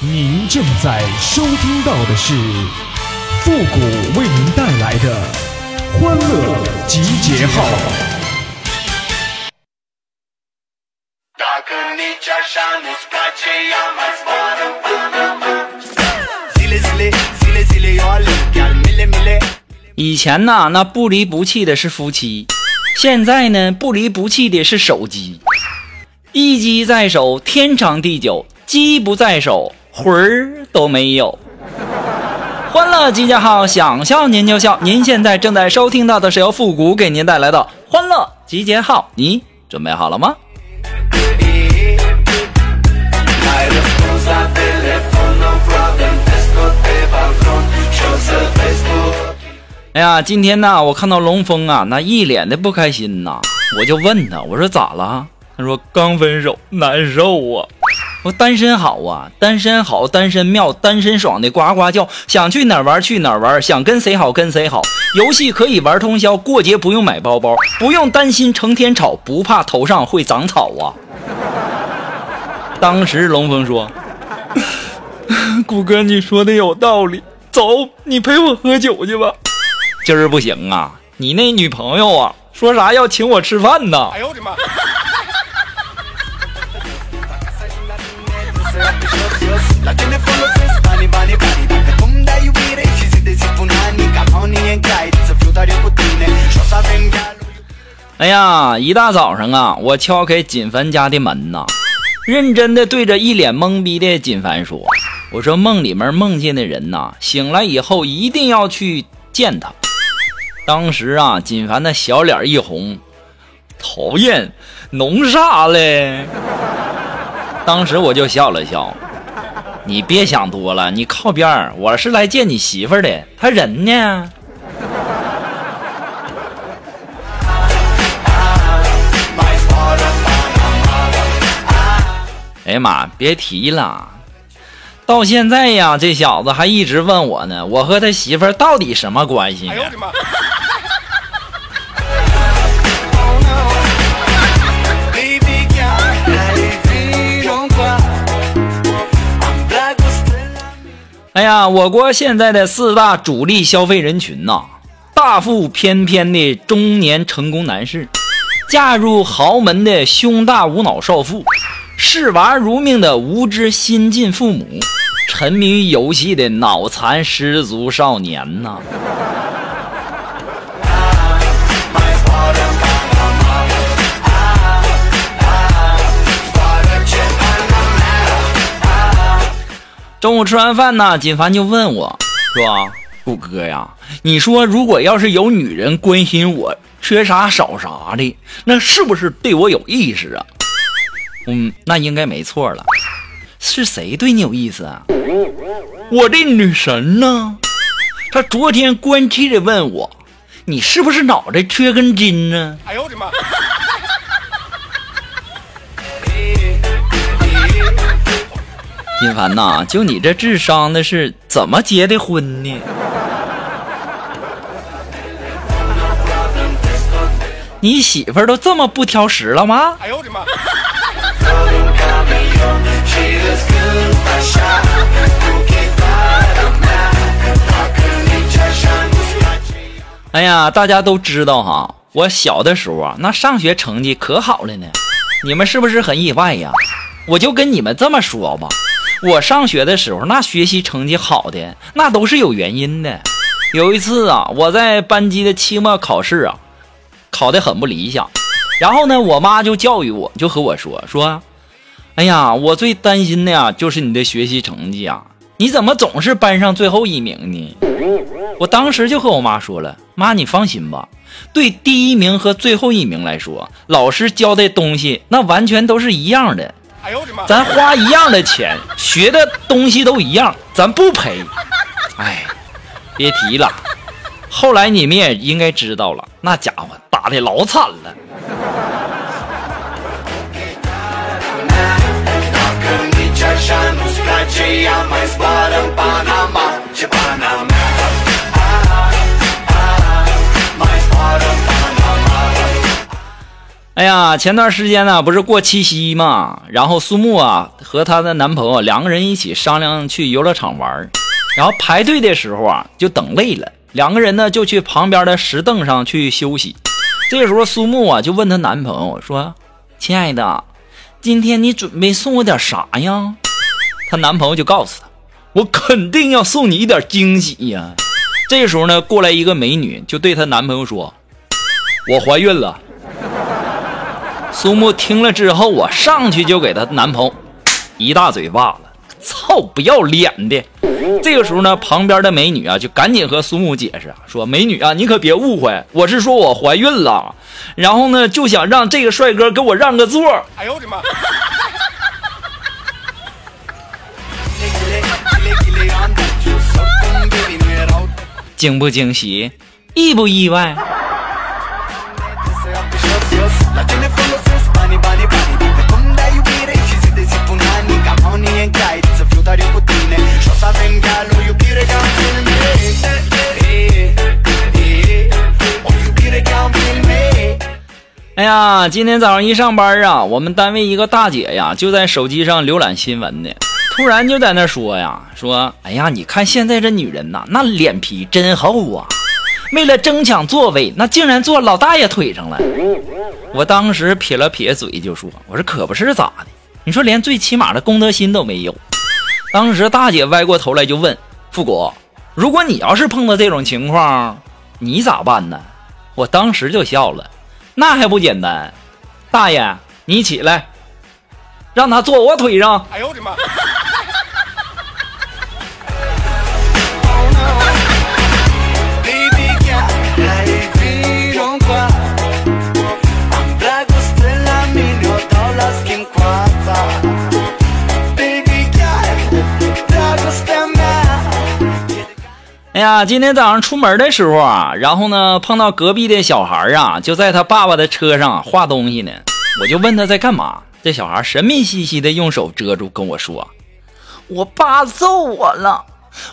您正在收听到的是复古为您带来的欢乐集结号。以前呐，那不离不弃的是夫妻；现在呢，不离不弃的是手机。一机在手，天长地久；机不在手，魂儿都没有。欢乐集结号，想笑您就笑。您现在正在收听到的是由复古给您带来的欢乐集结号，你准备好了吗？哎呀，今天呢，我看到龙峰啊，那一脸的不开心呐，我就问他，我说咋了？他说刚分手，难受啊。我单身好啊，单身好，单身妙，单身爽的呱呱叫，想去哪玩去哪玩，想跟谁好跟谁好，游戏可以玩通宵，过节不用买包包，不用担心成天吵，不怕头上会长草啊。当时龙峰说：“谷哥，你说的有道理，走，你陪我喝酒去吧。”今儿不行啊！你那女朋友啊，说啥要请我吃饭呢？哎呦我的妈！哎呀，一大早上啊，我敲开锦凡家的门呐，认真的对着一脸懵逼的锦凡说：“我说梦里面梦见的人呐，醒来以后一定要去见他。”当时啊，锦凡那小脸一红，讨厌，弄啥嘞？当时我就笑了笑，你别想多了，你靠边儿，我是来见你媳妇儿的，他人呢？哎呀妈，别提了，到现在呀，这小子还一直问我呢，我和他媳妇儿到底什么关系？哎呦我的妈！哎呀，我国现在的四大主力消费人群呐，大腹翩翩的中年成功男士，嫁入豪门的胸大无脑少妇，视娃如命的无知新晋父母，沉迷于游戏的脑残失足少年呐。中午吃完饭呢，锦凡就问我，说：“谷哥呀，你说如果要是有女人关心我，缺啥少啥的，那是不是对我有意思啊？”嗯，那应该没错了。是谁对你有意思啊？我的女神呢？她昨天关切的问我，你是不是脑袋缺根筋呢？哎呦我的妈！金凡呐，就你这智商的是怎么结的婚呢？你媳妇儿都这么不挑食了吗？哎呦我的妈！哎呀，大家都知道哈，我小的时候啊，那上学成绩可好了呢。你们是不是很意外呀？我就跟你们这么说吧。我上学的时候，那学习成绩好的那都是有原因的。有一次啊，我在班级的期末考试啊，考得很不理想。然后呢，我妈就教育我，就和我说说：“哎呀，我最担心的呀，就是你的学习成绩啊，你怎么总是班上最后一名呢？”我当时就和我妈说了：“妈，你放心吧，对第一名和最后一名来说，老师教的东西那完全都是一样的。”咱花一样的钱，学的东西都一样，咱不赔。哎，别提了。后来你们也应该知道了，那家伙打的老惨了。哎呀，前段时间呢，不是过七夕嘛，然后苏木啊和她的男朋友两个人一起商量去游乐场玩，然后排队的时候啊就等累了，两个人呢就去旁边的石凳上去休息。这时候苏木啊就问她男朋友说：“亲爱的，今天你准备送我点啥呀？”她男朋友就告诉她：“我肯定要送你一点惊喜呀。”这时候呢，过来一个美女就对她男朋友说：“我怀孕了。”苏木听了之后啊，上去就给她男朋友一大嘴巴子，操，不要脸的！这个时候呢，旁边的美女啊就赶紧和苏木解释说：“美女啊，你可别误会，我是说我怀孕了，然后呢就想让这个帅哥给我让个座。”哎呦我的妈！惊不惊喜，意不意外？啊，今天早上一上班啊，我们单位一个大姐呀，就在手机上浏览新闻呢。突然就在那说呀，说，哎呀，你看现在这女人呐，那脸皮真厚啊！为了争抢座位，那竟然坐老大爷腿上了。我当时撇了撇嘴就说，我说可不是咋的，你说连最起码的公德心都没有。当时大姐歪过头来就问富国，如果你要是碰到这种情况，你咋办呢？我当时就笑了，那还不简单，大爷你起来，让他坐我腿上。哎呦我的妈！呀，今天早上出门的时候啊，然后呢碰到隔壁的小孩啊，就在他爸爸的车上画东西呢。我就问他在干嘛，这小孩神秘兮兮的用手遮住，跟我说：“我爸揍我了，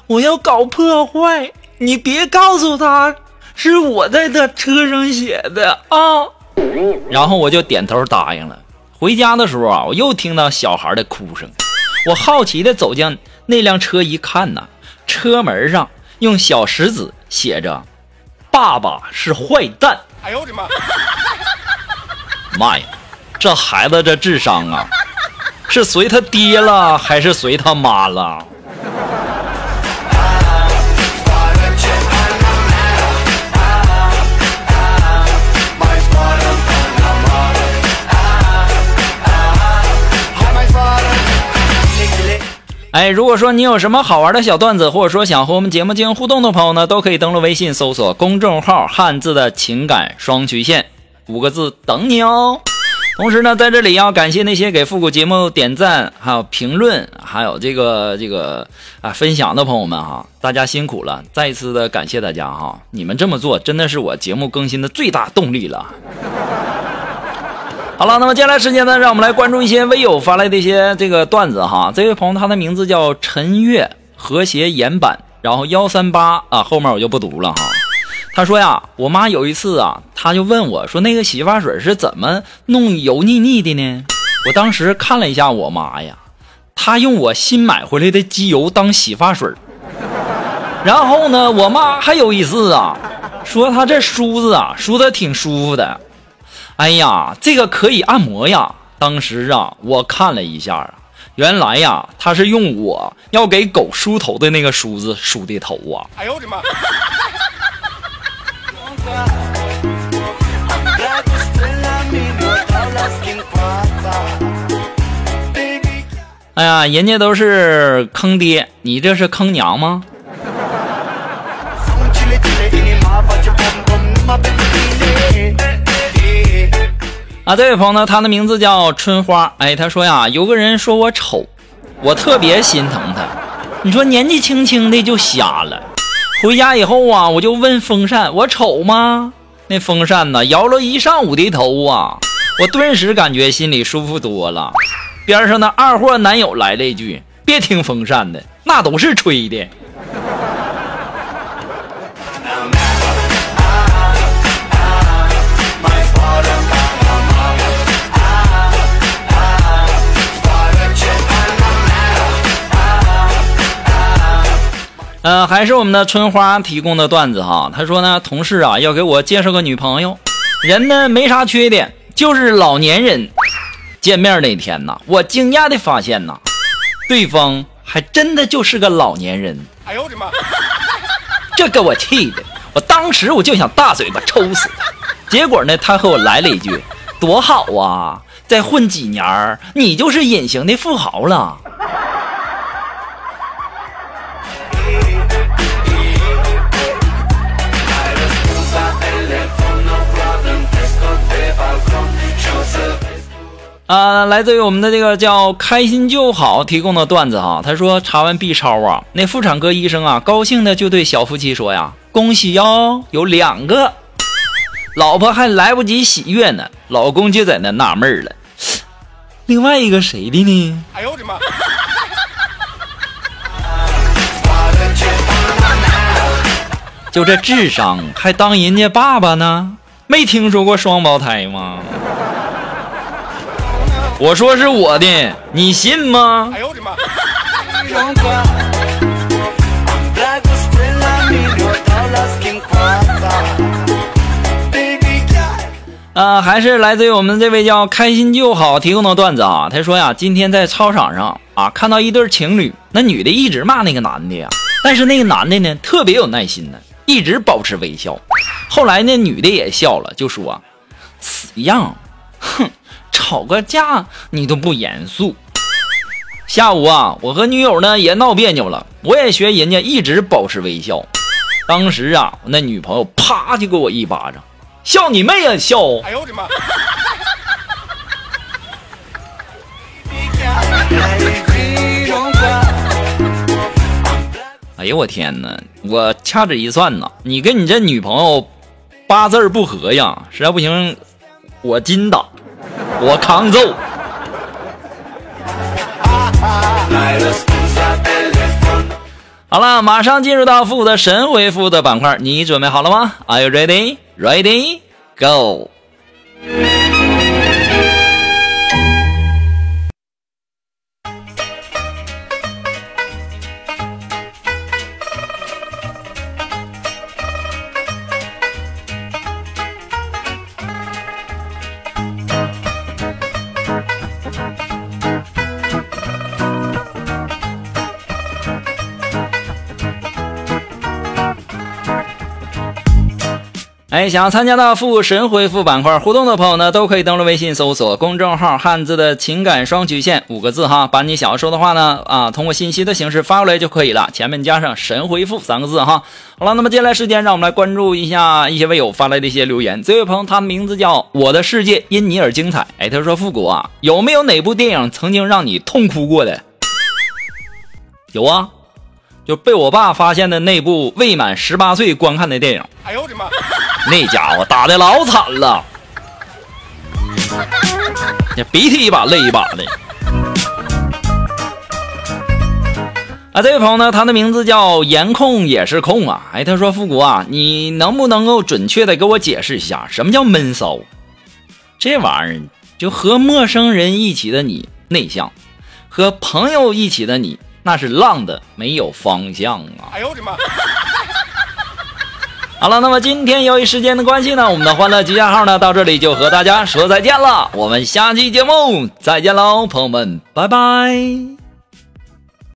我要搞破坏，你别告诉他是我在他车上写的啊。”然后我就点头答应了。回家的时候啊，我又听到小孩的哭声，我好奇的走进那辆车一看呐，车门上。用小石子写着：“爸爸是坏蛋。”哎呦我的妈！妈呀，这孩子这智商啊，是随他爹了还是随他妈了？哎，如果说你有什么好玩的小段子，或者说想和我们节目进行互动的朋友呢，都可以登录微信搜索公众号“汉字的情感双曲线”五个字等你哦。同时呢，在这里要感谢那些给复古节目点赞、还有评论、还有这个这个啊分享的朋友们哈，大家辛苦了！再一次的感谢大家哈，你们这么做真的是我节目更新的最大动力了。好了，那么接下来时间呢，让我们来关注一些微友发来的一些这个段子哈。这位朋友他的名字叫陈月，和谐岩板，然后幺三八啊，后面我就不读了哈。他说呀，我妈有一次啊，他就问我说，那个洗发水是怎么弄油腻腻的呢？我当时看了一下我妈呀，她用我新买回来的机油当洗发水。然后呢，我妈还有一次啊，说她这梳子啊梳的挺舒服的。哎呀，这个可以按摩呀！当时啊，我看了一下啊，原来呀，他是用我要给狗梳头的那个梳子梳的头啊！哎呦我的妈！哎呀，人家都是坑爹，你这是坑娘吗？啊，这位朋友呢，他的名字叫春花。哎，他说呀，有个人说我丑，我特别心疼他。你说年纪轻轻的就瞎了。回家以后啊，我就问风扇，我丑吗？那风扇呢，摇了一上午的头啊，我顿时感觉心里舒服多了。边上的二货男友来了一句：“别听风扇的，那都是吹的。”呃，还是我们的春花提供的段子哈。他说呢，同事啊要给我介绍个女朋友，人呢没啥缺点，就是老年人。见面那天呐，我惊讶的发现呐，对方还真的就是个老年人。哎呦我的妈！这给我气的，我当时我就想大嘴巴抽死他。结果呢，他和我来了一句：“多好啊，再混几年你就是隐形的富豪了。”啊，来自于我们的这个叫开心就好提供的段子哈，他说查完 B 超啊，那妇产科医生啊，高兴的就对小夫妻说呀：“恭喜哟，有两个。”老婆还来不及喜悦呢，老公就在那纳闷了，另外一个谁的呢？哎呦我的妈！就这智商还当人家爸爸呢？没听说过双胞胎吗？我说是我的，你信吗？哎呦我的妈！啊，还是来自于我们这位叫开心就好提供的段子啊。他说呀，今天在操场上啊，看到一对情侣，那女的一直骂那个男的呀，但是那个男的呢，特别有耐心呢，一直保持微笑。后来那女的也笑了，就说：“死样，哼。”吵个架你都不严肃。下午啊，我和女友呢也闹别扭了，我也学人家一直保持微笑。当时啊，那女朋友啪就给我一巴掌，笑你妹啊笑！哎呦我的妈！哎呦我天哪！我掐指一算呐，你跟你这女朋友八字不合呀，实在不行我金打。我扛揍。好了，马上进入到复古的神回复的板块，你准备好了吗？Are you ready? Ready? Go. 哎，想要参加到复神回复板块互动的朋友呢，都可以登录微信搜索公众号“汉字的情感双曲线”五个字哈，把你想要说的话呢啊，通过信息的形式发过来就可以了，前面加上“神回复”三个字哈。好了，那么接下来时间，让我们来关注一下一些微友发来的一些留言。这位朋友，他名字叫我的世界因你而精彩。哎，他说：“复古啊，有没有哪部电影曾经让你痛哭过的？”有啊，就被我爸发现的那部未满十八岁观看的电影。哎呦我的妈！那家伙打的老惨了，那鼻涕一把泪一把的。啊，这位朋友呢，他的名字叫颜控也是控啊。哎，他说复古啊，你能不能够准确的给我解释一下，什么叫闷骚？这玩意儿就和陌生人一起的你内向，和朋友一起的你那是浪的没有方向啊。哎呦我的妈！好了，那么今天由于时间的关系呢，我们的欢乐集结号呢到这里就和大家说再见了。我们下期节目再见喽，朋友们，拜拜。